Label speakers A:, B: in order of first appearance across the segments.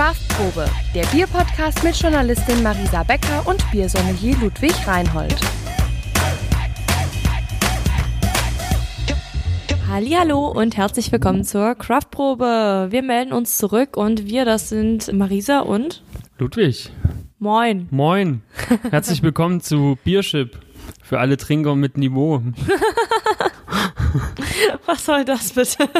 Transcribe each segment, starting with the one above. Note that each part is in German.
A: Craftprobe, der Bierpodcast mit Journalistin Marisa Becker und Biersommelier Ludwig Reinhold.
B: Hallo und herzlich willkommen zur Craftprobe. Wir melden uns zurück und wir, das sind Marisa und
C: Ludwig.
B: Moin.
C: Moin. Herzlich willkommen zu Biership. Für alle Trinker mit Niveau.
B: Was soll das bitte?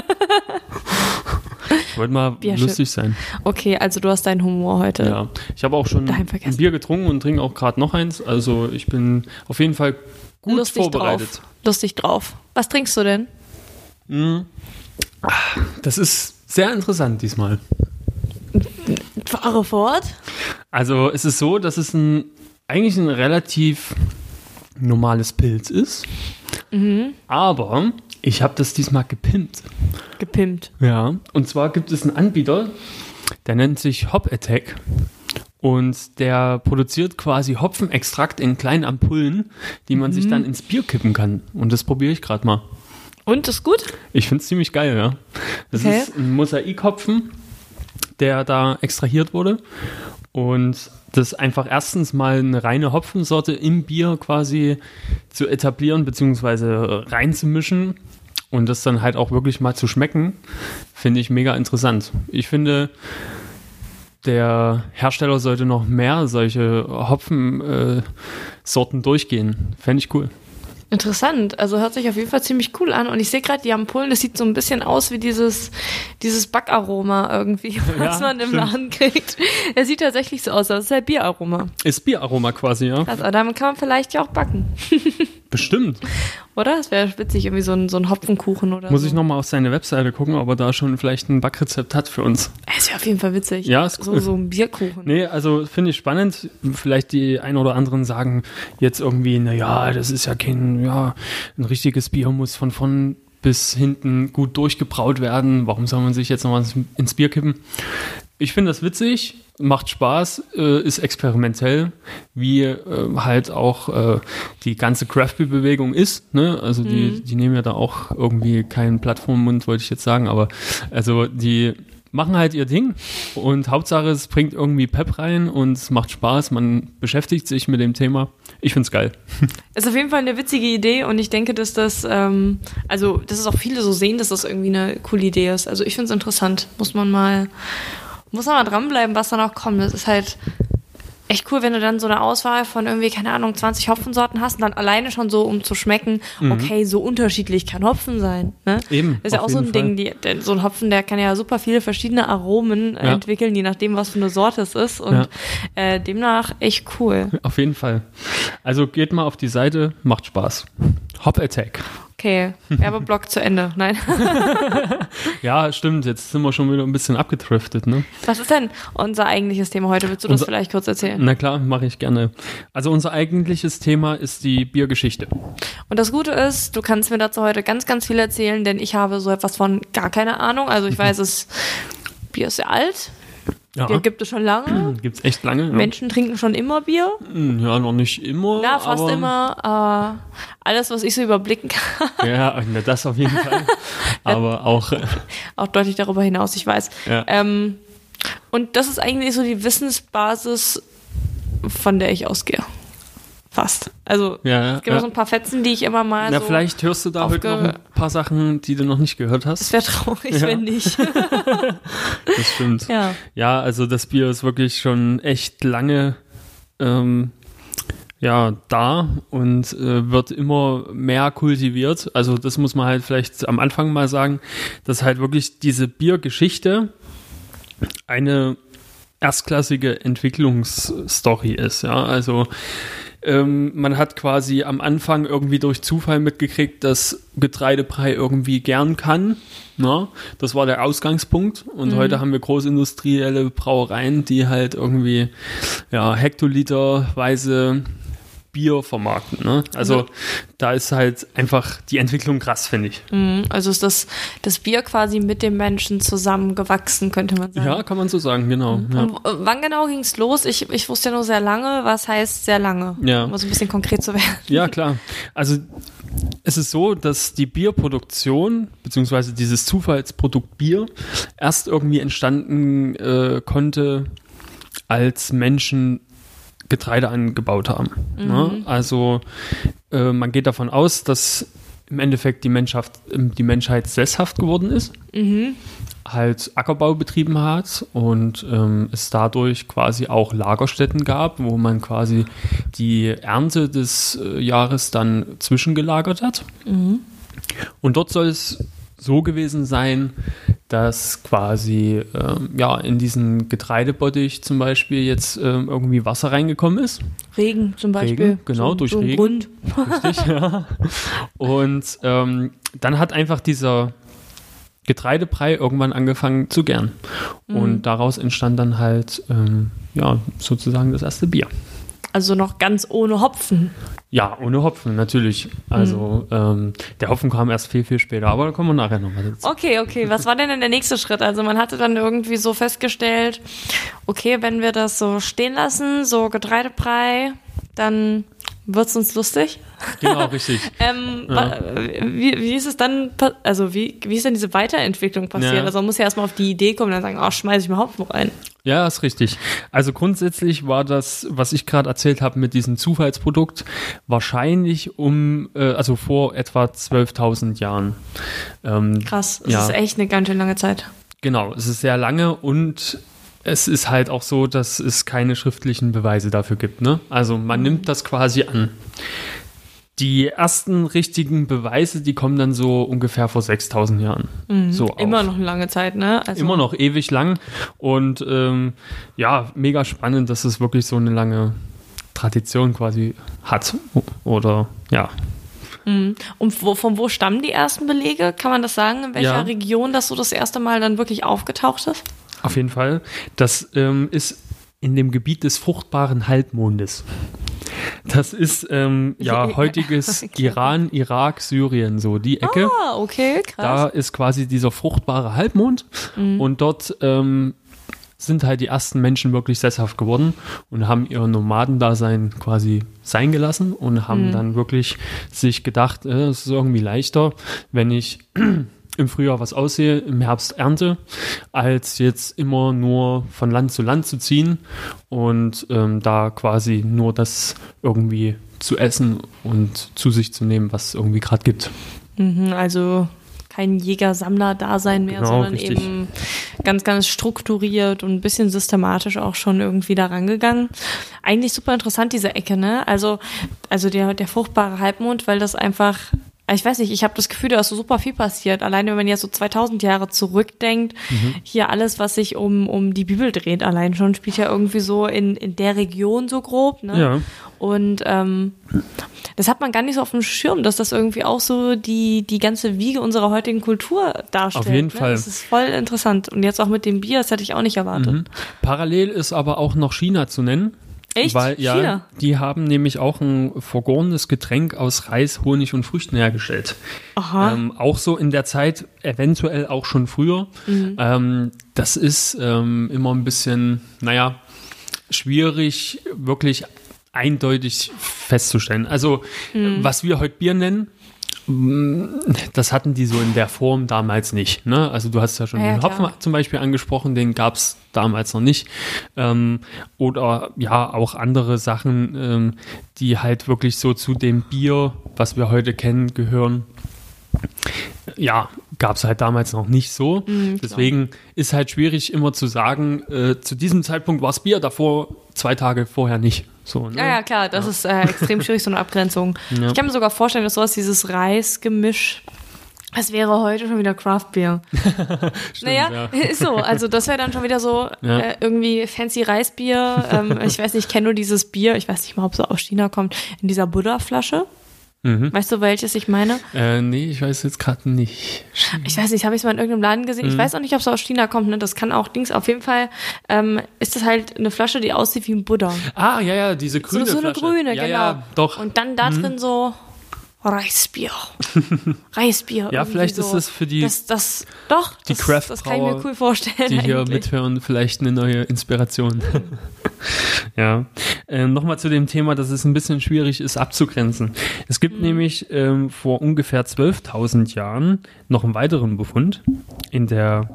C: Ich wollte mal
B: Biership.
C: lustig sein.
B: Okay, also du hast deinen Humor heute.
C: Ja. Ich habe auch schon ein. Bier getrunken und trinke auch gerade noch eins. Also ich bin auf jeden Fall gut
B: Lustig
C: vorbereitet.
B: drauf. Lustig drauf. Was trinkst du denn?
C: Das ist sehr interessant diesmal.
B: Fahre fort.
C: Also es ist so, dass es ein eigentlich ein relativ normales Pilz ist.
B: Mhm.
C: Aber ich habe das diesmal gepimpt.
B: Gepimpt.
C: Ja, und zwar gibt es einen Anbieter, der nennt sich Hop Attack. Und der produziert quasi Hopfenextrakt in kleinen Ampullen, die man sich dann ins Bier kippen kann. Und das probiere ich gerade mal.
B: Und, ist gut?
C: Ich finde es ziemlich geil, ja. Das
B: Okay.
C: ist ein Mosaikhopfen, der da extrahiert wurde. Und das einfach erstens mal eine reine Hopfensorte im Bier quasi zu etablieren, beziehungsweise reinzumischen und das dann halt auch wirklich mal zu schmecken, finde ich mega interessant. Ich finde, der Hersteller sollte noch mehr solche Hopfensorten Sorten durchgehen. Fände ich cool.
B: Interessant. Also hört sich auf jeden Fall ziemlich cool an. Und ich sehe gerade die Ampullen, das sieht so ein bisschen aus wie dieses, dieses Backaroma irgendwie, was
C: Ja,
B: man im. Laden kriegt. Er sieht tatsächlich so aus, das ist ja Bieraroma.
C: Ist Bieraroma quasi, ja.
B: Aber damit kann man vielleicht ja auch backen.
C: Bestimmt.
B: Oder? Das wäre witzig, irgendwie so ein, so ein Hopfenkuchen oder
C: Muss
B: so.
C: ich nochmal auf seine Webseite gucken, ob er da schon vielleicht ein Backrezept hat für uns.
B: Es wäre auf jeden Fall witzig.
C: Ja, ist
B: so,
C: cool.
B: so ein Bierkuchen.
C: Nee, also finde ich spannend. Vielleicht die ein oder anderen sagen jetzt irgendwie, naja, das ist ja kein, ja, ein richtiges Bier muss von vorn bis hinten gut durchgebraut werden. Warum soll man sich jetzt noch was ins Bier kippen? Ich finde das witzig, macht Spaß, äh, ist experimentell, wie äh, halt auch äh, die ganze Craft Beer Bewegung ist. Ne? Also die, die nehmen ja da auch irgendwie keinen Blatt vom Mund, wollte ich jetzt sagen, aber also die machen halt ihr Ding und Hauptsache es bringt irgendwie Pep rein und es macht Spaß, man beschäftigt sich mit dem Thema. Ich find's geil.
B: Ist auf jeden Fall eine witzige Idee und ich denke, dass das, ähm, also, dass es auch viele so sehen, dass das irgendwie eine coole Idee ist. Also ich finde es interessant. Muss man mal, muss man mal dranbleiben, was da noch kommt. Das ist halt echt cool, wenn du dann so eine Auswahl von irgendwie, keine Ahnung, 20 Hopfensorten hast und dann alleine schon so, um zu schmecken, okay, so unterschiedlich kann Hopfen sein. Ne?
C: Mhm. Eben,
B: Das ist ja auch so ein
C: jeden
B: Ding, die, so ein Hopfen, der kann ja super viele verschiedene Aromen
C: Ja.
B: entwickeln, je nachdem, was für eine Sorte es ist. Und
C: Ja.
B: äh, demnach echt cool.
C: Auf jeden Fall. Also geht mal auf die Seite, macht Spaß. Hop Attack.
B: Okay, Werbeblock zu Ende. Nein.
C: Ja, stimmt, jetzt sind wir schon wieder ein bisschen abgedriftet, ne?
B: Was ist denn unser eigentliches Thema heute? Willst du das
C: Unser-
B: vielleicht kurz erzählen?
C: Na klar, mache ich gerne. Also unser eigentliches Thema ist die Biergeschichte.
B: Und das Gute ist, du kannst mir dazu heute ganz, ganz viel erzählen, denn ich habe so etwas von gar keine Ahnung. Also ich weiß, es Bier ist sehr alt,
C: Ja,
B: Bier gibt es schon lange.
C: gibt's echt lange. Ja.
B: Menschen trinken schon immer Bier.
C: Ja, noch nicht immer.
B: Ja, fast
C: aber,
B: immer. Äh, alles, was ich so überblicken kann,
C: Ja, na, das auf jeden Fall. aber auch,
B: auch deutlich darüber hinaus, ich weiß.
C: ja.
B: Ähm, und das ist eigentlich so die Wissensbasis, von der ich ausgehe. Fast. Also
C: ja,
B: es gibt
C: ja.
B: so ein paar Fetzen, die ich immer mal
C: Na,
B: so
C: vielleicht hörst du da heute noch ein paar Sachen, die du noch nicht gehört
B: Es
C: hast.
B: wäre traurig,
C: Ja.
B: wenn nicht.
C: Das stimmt.
B: ja.
C: Ja, also das Bier ist wirklich schon echt lange ähm, ja, da und äh, wird immer mehr kultiviert. Also das muss man halt vielleicht am Anfang mal sagen, dass halt wirklich diese Biergeschichte eine erstklassige Entwicklungsstory ist. Ja, also ähm, man hat quasi am Anfang irgendwie durch Zufall mitgekriegt, dass Getreidebrei irgendwie gern kann. Na, das war der Ausgangspunkt. Und heute haben wir großindustrielle Brauereien, die halt irgendwie ja, hektoliterweise Bier vermarkten. Ne? Also da ist halt einfach die Entwicklung krass, finde ich.
B: Mhm, Also ist das, das Bier quasi mit dem Menschen zusammengewachsen, könnte man sagen.
C: Ja, kann man so sagen, genau. Ja.
B: Und w- wann genau ging es los? Ich, ich wusste ja nur sehr lange. Was heißt sehr lange?
C: Ja.
B: Um so ein bisschen konkret zu werden.
C: Ja, klar. Also es ist so, dass die Bierproduktion beziehungsweise dieses Zufallsprodukt Bier erst irgendwie entstanden äh, konnte, als Menschen Getreide angebaut haben. Ne? Also äh, man geht davon aus, dass im Endeffekt die Menschheit, die Menschheit sesshaft geworden ist, halt Ackerbau betrieben hat und ähm, es dadurch quasi auch Lagerstätten gab, wo man quasi die Ernte des äh, Jahres dann zwischengelagert hat. Und dort soll es so gewesen sein, dass quasi ähm, ja in diesen Getreidebottich zum Beispiel jetzt ähm, irgendwie Wasser reingekommen ist.
B: Regen zum Beispiel.
C: Regen, genau,
B: so,
C: durch
B: so
C: Regen.
B: Grund.
C: Richtig, ja. Und ähm, dann hat einfach dieser Getreidebrei irgendwann angefangen zu gären. Und daraus entstand dann halt ähm, ja sozusagen das erste Bier.
B: Also noch ganz ohne Hopfen.
C: Ja, ohne Hopfen, natürlich. Also ähm, der Hopfen kam erst viel, viel später, aber da kommen wir nachher nochmal dazu.
B: Okay, okay. Was war denn dann der nächste Schritt? Also man hatte dann irgendwie so festgestellt, okay, wenn wir das so stehen lassen, so Getreidebrei, dann wird's uns lustig.
C: Genau, richtig.
B: Ähm, wa- wie, wie ist es dann, also wie, wie ist denn diese Weiterentwicklung passiert?
C: Ja.
B: Also man muss ja erstmal auf die Idee kommen und dann sagen, oh, schmeiß ich mal Hopfen rein.
C: Ja, ist richtig. Also grundsätzlich war das, was ich gerade erzählt habe mit diesem Zufallsprodukt, wahrscheinlich um, äh, also vor etwa 12.000 Jahren. Ähm,
B: Krass, das
C: Ja.
B: ist echt eine ganz schön lange Zeit.
C: Genau, es ist sehr lange und es ist halt auch so, dass es keine schriftlichen Beweise dafür gibt. Ne? Also man nimmt das quasi an. Die ersten richtigen Beweise, die kommen dann so ungefähr vor 6000 Jahren. So
B: Mhm. Immer
C: auf.
B: noch eine lange Zeit, ne? Also,
C: Immer noch ewig lang und ähm, ja, mega spannend, dass es wirklich so eine lange Tradition quasi hat. Oder ja,
B: Und wo, von wo stammen die ersten Belege? Kann man das sagen? In welcher
C: Ja.
B: Region das so das erste Mal dann wirklich aufgetaucht ist?
C: Auf jeden Fall. Das ähm, ist in dem Gebiet des fruchtbaren Halbmondes. Das ist ähm, ja heutiges
B: okay.
C: Iran, Irak, Syrien, so die Ecke.
B: Ah, okay,
C: Da
B: krass.
C: ist quasi dieser fruchtbare Halbmond und dort ähm, sind halt die ersten Menschen wirklich sesshaft geworden und haben ihr Nomadendasein quasi sein gelassen und haben dann wirklich sich gedacht, äh, es ist irgendwie leichter, wenn ich im Frühjahr was aussehe, im Herbst ernte, als jetzt immer nur von Land zu Land zu ziehen und ähm, da quasi nur das irgendwie zu essen und zu sich zu nehmen, was es irgendwie gerade gibt.
B: Mhm, also kein Jäger-Sammler-Dasein mehr,
C: Genau,
B: sondern
C: richtig.
B: eben ganz, ganz strukturiert und ein bisschen systematisch auch schon irgendwie da rangegangen. Eigentlich super interessant, diese Ecke, ne? Also, also der, der fruchtbare Halbmond, weil das einfach, ich weiß nicht, ich habe das Gefühl, da ist so super viel passiert. Alleine wenn man jetzt so 2000 Jahre zurückdenkt,
C: Mhm.
B: hier alles, was sich um, um die Bibel dreht, allein schon, spielt ja irgendwie so in, in der Region so grob, ne?
C: Ja.
B: Und ähm, das hat man gar nicht so auf dem Schirm, dass das irgendwie auch so die, die ganze Wiege unserer heutigen Kultur darstellt.
C: Auf jeden
B: ne?
C: Fall.
B: Das ist voll interessant. Und jetzt auch mit dem Bier, das hätte ich auch nicht erwartet.
C: Mhm. Parallel ist aber auch noch China zu nennen.
B: Echt?
C: Weil, ja,
B: China?
C: die haben nämlich auch ein vergorenes Getränk aus Reis, Honig und Früchten hergestellt.
B: Aha.
C: Ähm, auch so in der Zeit, eventuell auch schon früher.
B: Mhm.
C: Ähm, das ist ähm, immer ein bisschen, naja, schwierig, wirklich eindeutig festzustellen. Also,
B: Mhm.
C: was wir heute Bier nennen, das hatten die so in der Form damals nicht. Ne? Also du hast ja schon
B: Ja, ja,
C: den Hopfen zum Beispiel angesprochen, den gab es damals noch nicht. Ähm, oder ja, auch andere Sachen, ähm, die halt wirklich so zu dem Bier, was wir heute kennen, gehören. Ja, gab es halt damals noch nicht so.
B: Mhm,
C: Deswegen ist halt schwierig immer zu sagen, äh, zu diesem Zeitpunkt war es Bier, davor zwei Tage vorher nicht. So, ne?
B: Ja, ja, klar, das ist äh, extrem schwierig, so eine Abgrenzung. Ich kann mir sogar vorstellen, dass sowas, dieses Reisgemisch, das wäre heute schon wieder Craftbier. naja,
C: ja.
B: ist so. Also das wäre dann schon wieder so
C: Ja.
B: äh, irgendwie fancy Reisbier. Ähm, ich weiß nicht, ich kenne nur dieses Bier, ich weiß nicht mal, ob es aus China kommt, in dieser Buddha-Flasche.
C: Mhm.
B: Weißt du, welches ich meine?
C: Äh, nee, ich weiß jetzt gerade nicht.
B: Ich weiß nicht, habe ich es mal in irgendeinem Laden gesehen.
C: Mhm.
B: Ich weiß auch nicht, ob es aus China kommt. Ne? Das kann auch Dings. Auf jeden Fall ähm, ist das halt eine Flasche, die aussieht wie ein Buddha.
C: Ah, ja, ja, diese grüne
B: so, so eine
C: Flasche.
B: grüne,
C: ja,
B: genau.
C: Ja, doch.
B: Und dann da drin so Reisbier. Reisbier.
C: Ja, vielleicht
B: so.
C: ist es für die-
B: Das, das, doch,
C: die
B: das, das
C: Craft-Brauer,
B: kann ich mir cool vorstellen.
C: die hier
B: eigentlich.
C: mithören, vielleicht eine neue Inspiration. ja. Ähm, Nochmal zu dem Thema, dass es ein bisschen schwierig ist abzugrenzen. Es gibt nämlich ähm, vor ungefähr 12.000 Jahren noch einen weiteren Befund in der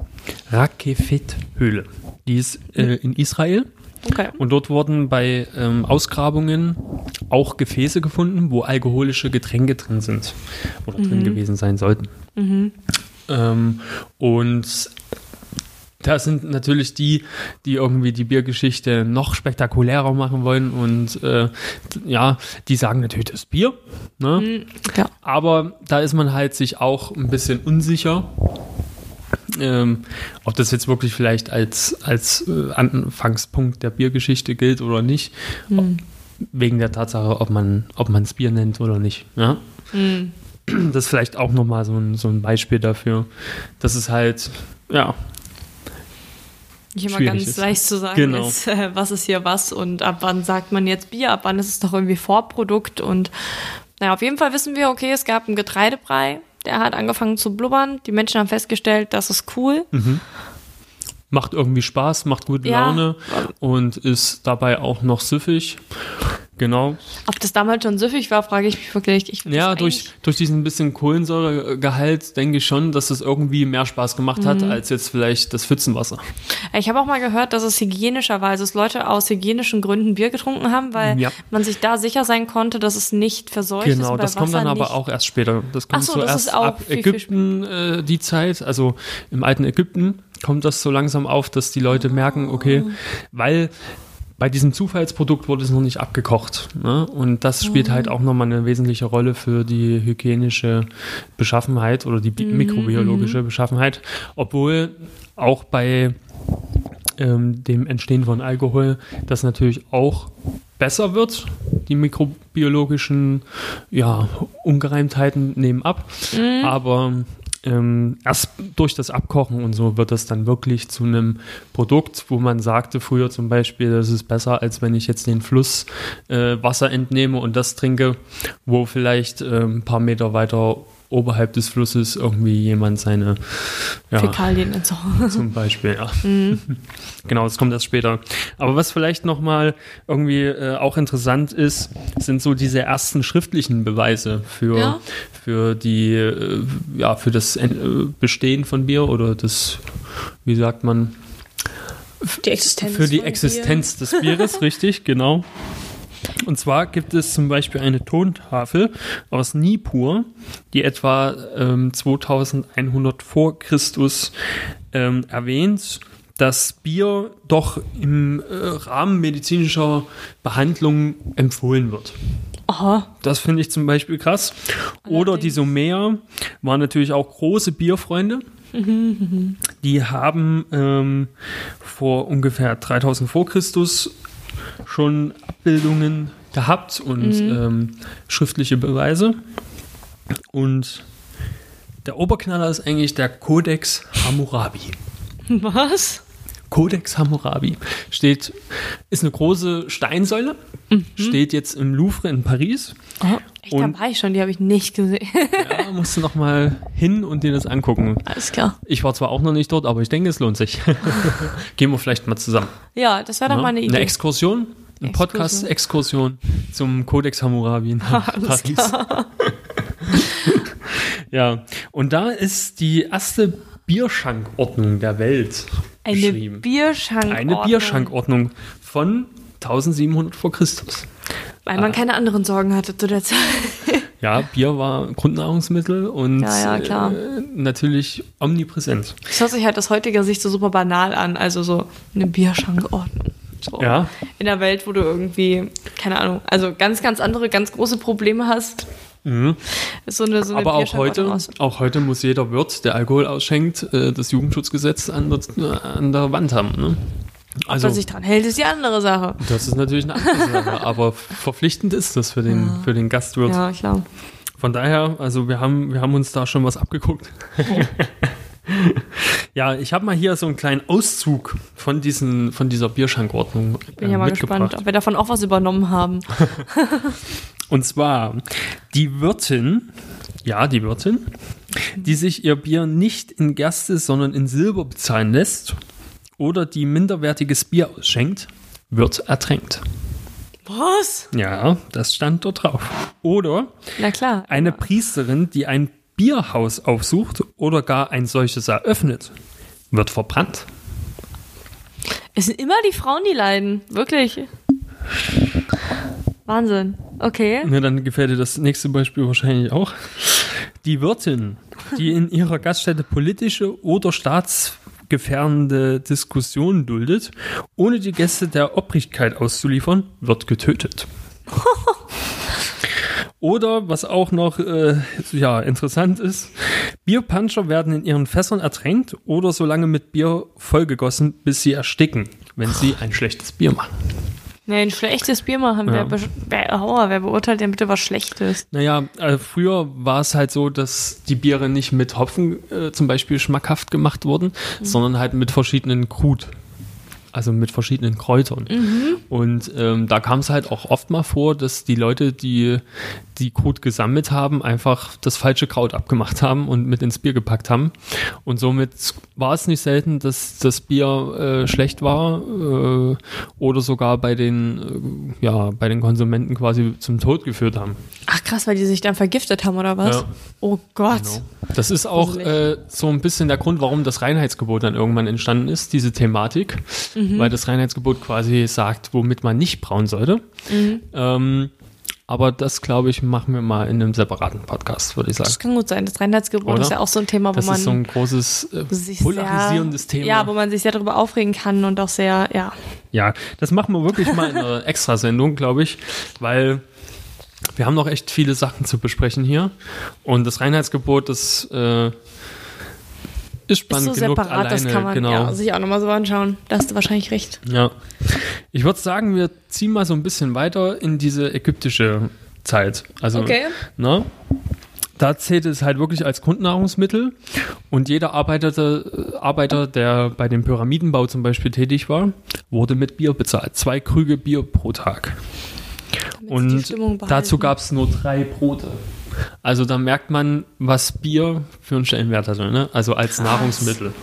C: Rakefet-Höhle. Die ist äh, in Israel.
B: Okay.
C: Und dort wurden bei ähm, Ausgrabungen auch Gefäße gefunden, wo alkoholische Getränke drin sind oder drin gewesen sein sollten. Ähm, und da sind natürlich die, die irgendwie die Biergeschichte noch spektakulärer machen wollen und äh, ja, die sagen natürlich das Bier. Ne?
B: Ja.
C: Aber da ist man halt sich auch ein bisschen unsicher, ähm, ob das jetzt wirklich vielleicht als, als äh, Anfangspunkt der Biergeschichte gilt oder nicht. Ob, wegen der Tatsache, ob man ob man es Bier nennt oder nicht. Ja? Das ist vielleicht auch nochmal so ein, so ein Beispiel dafür, dass es halt, ja,
B: Nicht immer ganz
C: ist.
B: leicht zu sagen
C: Genau.
B: ist, äh, was ist hier was und ab wann sagt man jetzt Bier, ab wann ist es doch irgendwie Vorprodukt und naja, auf jeden Fall wissen wir, okay, es gab einen Getreidebrei, der hat angefangen zu blubbern, die Menschen haben festgestellt, das ist cool.
C: Macht irgendwie Spaß, macht gute
B: Ja.
C: Laune und ist dabei auch noch süffig. Genau.
B: Ob das damals schon süffig war, frage ich mich wirklich. Ich
C: Ja, durch, durch diesen bisschen Kohlensäuregehalt denke ich schon, dass es irgendwie mehr Spaß gemacht hat, als jetzt vielleicht das Pfützenwasser.
B: Ich habe auch mal gehört, dass es hygienischer war, also dass Leute aus hygienischen Gründen Bier getrunken haben, weil
C: Ja.
B: man sich da sicher sein konnte, dass es nicht verseucht ist.
C: Genau,
B: und bei
C: das kommt dann
B: Wasser
C: aber
B: nicht.
C: auch erst später. Das kommt
B: Ach so,
C: so
B: das
C: erst
B: ist
C: ab
B: viel, viel
C: Ägypten äh, die Zeit, also im alten Ägypten kommt das so langsam auf, dass die Leute merken, okay, weil bei diesem Zufallsprodukt wurde es noch nicht abgekocht. Ne? Und das spielt
B: Oh.
C: halt auch nochmal eine wesentliche Rolle für die hygienische Beschaffenheit oder die
B: Mhm,
C: mikrobiologische Beschaffenheit. Obwohl auch bei ähm, dem Entstehen von Alkohol das natürlich auch besser wird. Die mikrobiologischen ja, Ungereimtheiten nehmen ab. Aber ähm, erst durch das Abkochen und so wird das dann wirklich zu einem Produkt, wo man sagte früher zum Beispiel, das ist besser, als wenn ich jetzt den Fluss äh, Wasser entnehme und das trinke, wo vielleicht äh, ein paar Meter weiter oberhalb des Flusses irgendwie jemand seine ja,
B: Fäkalien entsorgen.
C: zum Beispiel, ja. genau, das kommt erst später. Aber was vielleicht nochmal irgendwie äh, auch interessant ist, sind so diese ersten schriftlichen Beweise für,
B: Ja.
C: für die, äh, ja, für das äh, Bestehen von Bier oder das, wie sagt man,
B: Die Existenz.
C: für die Existenz des Bieres, richtig, genau. Und zwar gibt es zum Beispiel eine Tontafel aus Nippur, die etwa ähm, 2100 vor Christus ähm, erwähnt, dass Bier doch im äh, Rahmen medizinischer Behandlung empfohlen wird.
B: Aha.
C: Das finde ich zum Beispiel krass. Oder die Sumer waren natürlich auch große Bierfreunde. Die haben ähm, vor ungefähr 3000 vor Christus schon Abbildungen gehabt und ähm, schriftliche Beweise. Und der Oberknaller ist eigentlich der Codex Hammurabi.
B: Was?
C: Codex Hammurabi steht, ist eine große Steinsäule, steht jetzt im Louvre in Paris.
B: Oh, echt, da
C: Und-
B: war ich schon, die habe ich nicht gesehen.
C: Ja, musst du noch mal hin und dir das angucken.
B: Alles klar.
C: Ich war zwar auch noch nicht dort, aber ich denke, es lohnt sich. Gehen wir vielleicht mal zusammen.
B: Ja, das wäre doch mal eine Idee.
C: Eine Exkursion, eine
B: Exkursion.
C: Podcast-Exkursion zum Codex Hammurabi
B: Alles
C: Paris. ja, und da ist die erste Bierschankordnung der Welt
B: eine. Bierschankordnung.
C: Eine Bierschankordnung von 1700 vor Christus.
B: Weil
C: Ah.
B: man keine anderen Sorgen hatte zu der Zeit.
C: Ja, Bier war Grundnahrungsmittel und
B: Ja, ja.
C: Äh, natürlich omnipräsent.
B: Das hört sich halt aus heutiger Sicht so super banal an. Also so eine Bierschankordnung. So.
C: Ja,
B: In der Welt, wo du irgendwie, keine Ahnung, also ganz, ganz andere, ganz große Probleme hast,
C: mhm.
B: so eine, so eine
C: aber auch heute, auch heute muss jeder Wirt, der Alkohol ausschenkt, äh, das Jugendschutzgesetz an der, an der Wand haben. Ne?
B: Ob
C: Also,
B: er sich dran hält, ist die andere Sache.
C: das ist natürlich eine andere Sache, aber verpflichtend ist das für den, für den Gastwirt.
B: Ja, klar.
C: Von daher, also wir haben, wir haben uns da schon was abgeguckt. ja, ich habe mal hier so einen kleinen Auszug von, diesen, von dieser Bierschankordnung
B: Bin ja
C: äh,
B: mal
C: mitgebracht.
B: gespannt, ob wir davon auch was übernommen haben.
C: Und zwar die Wirtin, ja, die Wirtin, die sich ihr Bier nicht in Gerste, sondern in Silber bezahlen lässt oder die minderwertiges Bier ausschenkt, wird ertränkt.
B: Was?
C: Ja, das stand dort drauf. Oder
B: Na klar.
C: eine Priesterin, die ein Bierhaus aufsucht oder gar ein solches eröffnet, wird verbrannt.
B: Es sind immer die Frauen, die leiden. Wirklich. Wahnsinn. Okay.
C: Na, dann gefällt dir das nächste Beispiel wahrscheinlich auch. Die Wirtin, die in ihrer Gaststätte politische oder staatsgefährdende Diskussionen duldet, ohne die Gäste der Obrigkeit auszuliefern, wird getötet. Oder was auch noch äh, ja, interessant ist, Bierpuncher werden in ihren Fässern ertränkt oder so lange mit Bier vollgegossen, bis sie ersticken, wenn sie ein schlechtes Bier machen.
B: Nee, ein schlechtes Bier machen.
C: Ja.
B: Wer, be- wer, Aua, wer beurteilt denn bitte was Schlechtes?
C: Naja, äh, früher war es halt so, dass die Biere nicht mit Hopfen äh, zum Beispiel schmackhaft gemacht wurden, sondern halt mit verschiedenen Krut. Also mit verschiedenen Kräutern. Und ähm, da kam es halt auch oft mal vor, dass die Leute, die die Krut gesammelt haben, einfach das falsche Kraut abgemacht haben und mit ins Bier gepackt haben. Und somit war es nicht selten, dass das Bier äh, schlecht war äh, oder sogar bei den, äh, ja, bei den Konsumenten quasi zum Tod geführt haben.
B: Ach krass, weil die sich dann vergiftet haben oder was?
C: Ja.
B: Oh Gott.
C: Genau. Das ist auch äh, so ein bisschen der Grund, warum das Reinheitsgebot dann irgendwann entstanden ist, diese Thematik,
B: Mhm.
C: Weil das Reinheitsgebot quasi sagt, womit man nicht brauen sollte.
B: Mhm.
C: Ähm, aber das, glaube ich, machen wir mal in einem separaten Podcast, würde ich sagen.
B: Das kann gut sein. Das Reinheitsgebot
C: Oder?
B: ist ja auch so ein Thema, wo
C: Das
B: man
C: ist so ein großes äh,
B: sich
C: polarisierendes
B: sehr,
C: Thema.
B: Ja, wo man sich sehr darüber aufregen kann und auch sehr, ja.
C: Ja, das machen wir wirklich mal in einer Extrasendung, glaube ich, weil wir haben noch echt viele Sachen zu besprechen hier. Und das Reinheitsgebot, das äh, ist
B: Ist
C: spannend
B: so
C: genug
B: separat,
C: alleine.
B: das kann man
C: genau.
B: ja, sich auch nochmal so anschauen. Da hast du wahrscheinlich recht.
C: Ja. Ich würde sagen, wir ziehen mal so ein bisschen weiter in diese ägyptische Zeit. Also,
B: Okay.
C: ne? Da zählt es halt wirklich als Grundnahrungsmittel und jeder Arbeiter, äh, Arbeiter, der bei dem Pyramidenbau zum Beispiel tätig war, wurde mit Bier bezahlt. Zwei Krüge Bier pro Tag.
B: Damit
C: Und dazu gab es nur drei Brote. Also da merkt man, was Bier für einen Stellenwert hatte, ne? Also als Nahrungsmittel.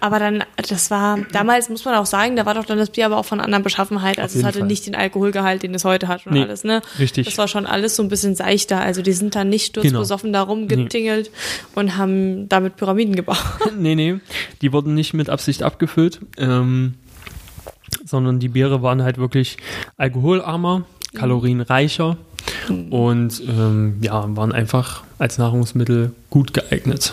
B: Aber dann, das war, damals muss man auch sagen, da war doch dann das Bier aber auch von anderen Beschaffenheit. Also es hatte
C: Fall.
B: nicht den Alkoholgehalt, den es heute hat und
C: Nee,
B: alles, ne?
C: richtig.
B: Das war schon alles so ein bisschen seichter. Also die sind dann nicht sturzbesoffen da rumgetingelt und haben damit Pyramiden gebaut.
C: nee, nee, die wurden nicht mit Absicht abgefüllt, ähm, sondern die Biere waren halt wirklich alkoholarmer, kalorienreicher und ähm, ja, waren einfach als Nahrungsmittel gut geeignet.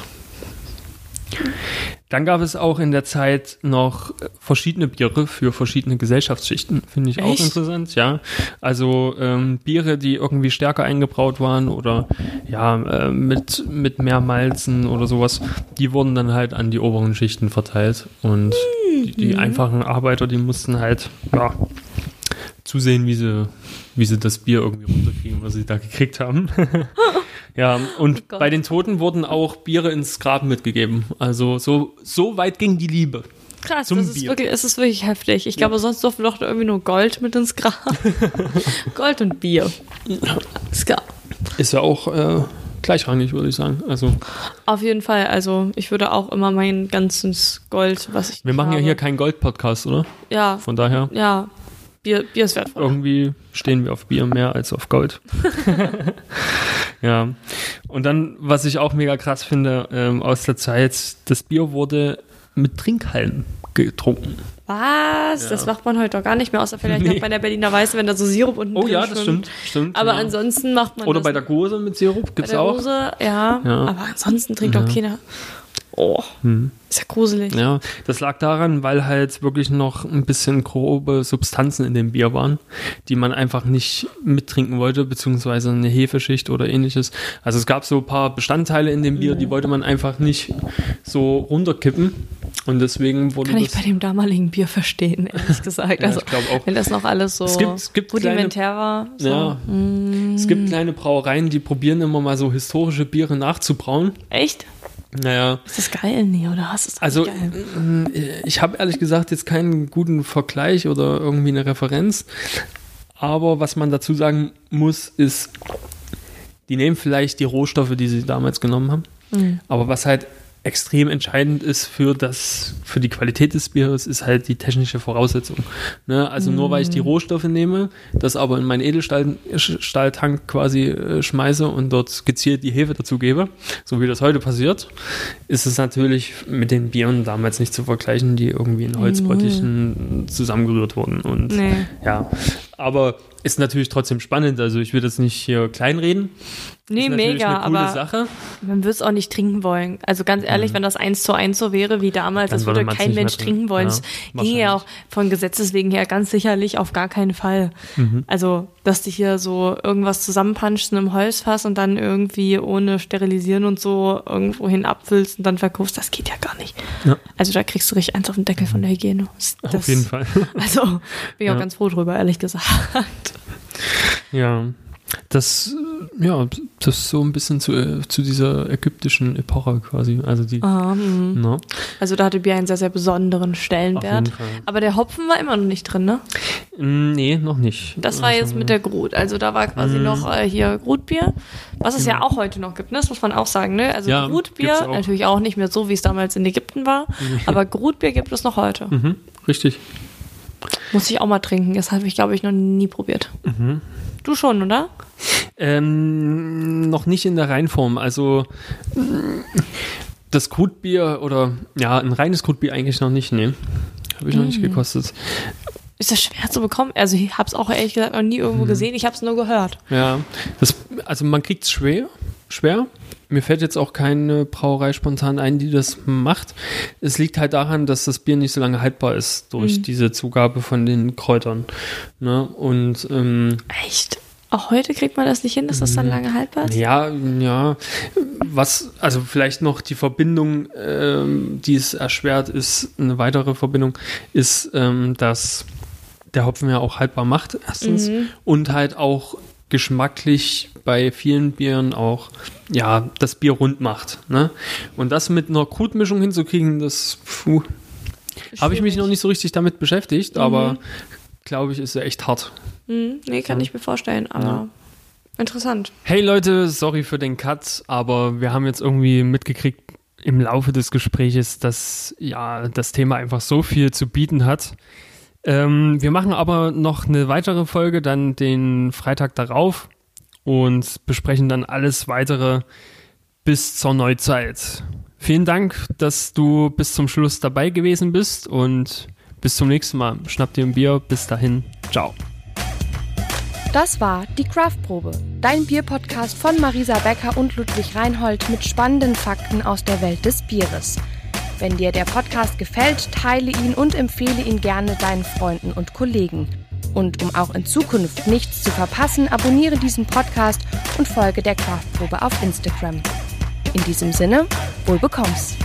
C: Dann gab es auch in der Zeit noch verschiedene Biere für verschiedene Gesellschaftsschichten. Finde ich auch
B: Echt?
C: interessant, ja. Also ähm, Biere, die irgendwie stärker eingebraut waren oder ja, äh, mit, mit mehr Malzen oder sowas, die wurden dann halt an die oberen Schichten verteilt. Und die, die einfachen Arbeiter, die mussten halt, ja, zusehen, wie sie, wie sie das Bier irgendwie runterkriegen, was sie da gekriegt haben. ja, und
B: Oh
C: bei den Toten wurden auch Biere ins Grab mitgegeben. Also so, so weit ging die Liebe.
B: Krass,
C: Zum
B: das ist,
C: Bier.
B: wirklich, es ist wirklich heftig. Ich glaube, sonst durften doch irgendwie nur Gold mit ins Grab. Gold und Bier. Ist klar.
C: Ist ja auch äh, gleichrangig, würde ich sagen. Also
B: Auf jeden Fall. Also ich würde auch immer mein ganzes Gold, was ich
C: wir machen ja
B: habe,
C: hier keinen Gold-Podcast, oder?
B: ja,
C: Von daher,
B: ja, Bier, Bier ist wertvoll.
C: irgendwie stehen wir auf Bier mehr als auf Gold. ja. Und dann, was ich auch mega krass finde, ähm, aus der Zeit, das Bier wurde mit Trinkhallen getrunken.
B: Was? Das macht man heute doch gar nicht mehr, außer vielleicht
C: Nee.
B: noch bei der Berliner Weiße, wenn da so Sirup unten
C: Oh
B: drin
C: ja, das
B: schwimmt.
C: stimmt. stimmt
B: Aber
C: ja.
B: ansonsten macht man
C: Oder bei der Gose mit Sirup
B: bei
C: gibt's
B: der
C: auch.
B: Hose, ja,
C: Ja.
B: Aber ansonsten trinkt doch keiner. Oh, ist ja gruselig.
C: Ja, das lag daran, weil halt wirklich noch ein bisschen grobe Substanzen in dem Bier waren, die man einfach nicht mittrinken wollte, beziehungsweise eine Hefeschicht oder ähnliches. Also es gab so ein paar Bestandteile in dem Bier, die wollte man einfach nicht so runterkippen. Und deswegen wurde
B: Kann ich bei dem damaligen Bier verstehen, ehrlich gesagt.
C: Ja,
B: also,
C: ich glaub auch.
B: Wenn das noch alles so
C: Es gibt- es gibt
B: rudimentär war. So.
C: ja, es gibt kleine Brauereien, die probieren immer mal so historische Biere nachzubrauen.
B: Echt?
C: Naja,
B: Ist das geil? Nee, oder? Das ist doch
C: Also
B: geil.
C: ich habe ehrlich gesagt jetzt keinen guten Vergleich oder irgendwie eine Referenz. Aber was man dazu sagen muss, ist, die nehmen vielleicht die Rohstoffe, die sie damals genommen haben. Mhm. Aber was halt extrem entscheidend ist für das, für die Qualität des Bieres, ist halt die technische Voraussetzung. Ne? Also mm. nur weil ich die mhm. Rohstoffe nehme, das aber in meinen Edelstahltank quasi äh, schmeiße und dort gezielt die Hefe dazu gebe, so wie das heute passiert, ist es natürlich mit den Bieren damals nicht zu vergleichen, die irgendwie in Holzbottichen mm. zusammengerührt wurden. Und nee. ja, aber ist natürlich trotzdem spannend. Also ich will das nicht hier kleinreden.
B: Nee, mega, aber Sache. man würde es auch nicht trinken wollen. Also ganz ehrlich, mhm. wenn das eins zu eins so wäre wie damals, Dann das würde kein Mensch trinken wollen. Ja, das ging ja auch von Gesetzes wegen her ganz sicherlich auf gar keinen Fall. Mhm. Also, dass du hier so irgendwas zusammenpanschst in einem Holzfass und dann irgendwie ohne Sterilisieren und so irgendwo hin abfüllst und dann verkaufst, das geht ja gar nicht. Ja. Also da kriegst du richtig eins auf den Deckel von der Hygiene.
C: Das, auf jeden Fall.
B: Also bin ich ja. auch ganz froh drüber, ehrlich gesagt.
C: Ja, das, ja, das ist so ein bisschen zu, äh, zu dieser ägyptischen Epoche quasi. Also die. Ah,
B: no. Also da hatte Bier einen sehr, sehr besonderen Stellenwert. Aber der Hopfen war immer noch nicht drin, ne?
C: Mm, nee, noch nicht.
B: Das war jetzt mit der Grut. Also da war quasi mm. noch äh, hier Grutbier, was es ja genau. auch heute noch gibt, ne? Das muss man auch sagen, ne? Also ja, Grutbier, auch. natürlich auch nicht mehr so, wie es damals in Ägypten war, aber Grutbier gibt es noch heute.
C: Mhm, richtig.
B: Muss ich auch mal trinken. Das habe ich, glaube ich, noch nie probiert. Mhm. Du schon, oder?
C: Ähm, noch nicht in der Reinform. Also das Krutbier oder ja, ein reines Krutbier eigentlich noch nicht. Nee. Habe ich noch nicht mhm. gekostet.
B: Ist das schwer zu bekommen? Also ich habe es auch ehrlich gesagt noch nie irgendwo mhm. gesehen. Ich habe es nur gehört.
C: Ja, das, also man kriegt es schwer, schwer. Mir fällt jetzt auch keine Brauerei spontan ein, die das macht. Es liegt halt daran, dass das Bier nicht so lange haltbar ist durch mhm. diese Zugabe von den Kräutern. Ne? Und ähm,
B: echt? Auch heute kriegt man das nicht hin, dass das dann mhm. lange haltbar ist?
C: Ja, ja. Was, also vielleicht noch die Verbindung, ähm, die es erschwert, ist eine weitere Verbindung, ist, ähm, dass der Hopfen ja auch haltbar macht, erstens. Mhm. Und halt auch geschmacklich bei vielen Bieren auch ja das Bier rund macht. Ne? Und das mit einer Krutmischung hinzukriegen, das habe ich mich noch nicht so richtig damit beschäftigt, mhm. aber glaube ich, ist ja echt hart.
B: Mhm. Nee, kann ja. ich mir vorstellen, aber ja. interessant.
C: Hey Leute, sorry für den Cut, aber wir haben jetzt irgendwie mitgekriegt im Laufe des Gespräches, dass ja das Thema einfach so viel zu bieten hat. Ähm, wir machen aber noch eine weitere Folge, dann den Freitag darauf und besprechen dann alles weitere bis zur Neuzeit. Vielen Dank, dass du bis zum Schluss dabei gewesen bist und bis zum nächsten Mal. Schnapp dir ein Bier. Bis dahin. Ciao.
A: Das war die Craftprobe, dein Bierpodcast von Marisa Becker und Ludwig Reinhold mit spannenden Fakten aus der Welt des Bieres. Wenn dir der Podcast gefällt, teile ihn und empfehle ihn gerne deinen Freunden und Kollegen. Und um auch in Zukunft nichts zu verpassen, abonniere diesen Podcast und folge der Craftprobe auf Instagram. In diesem Sinne, wohl bekomm's!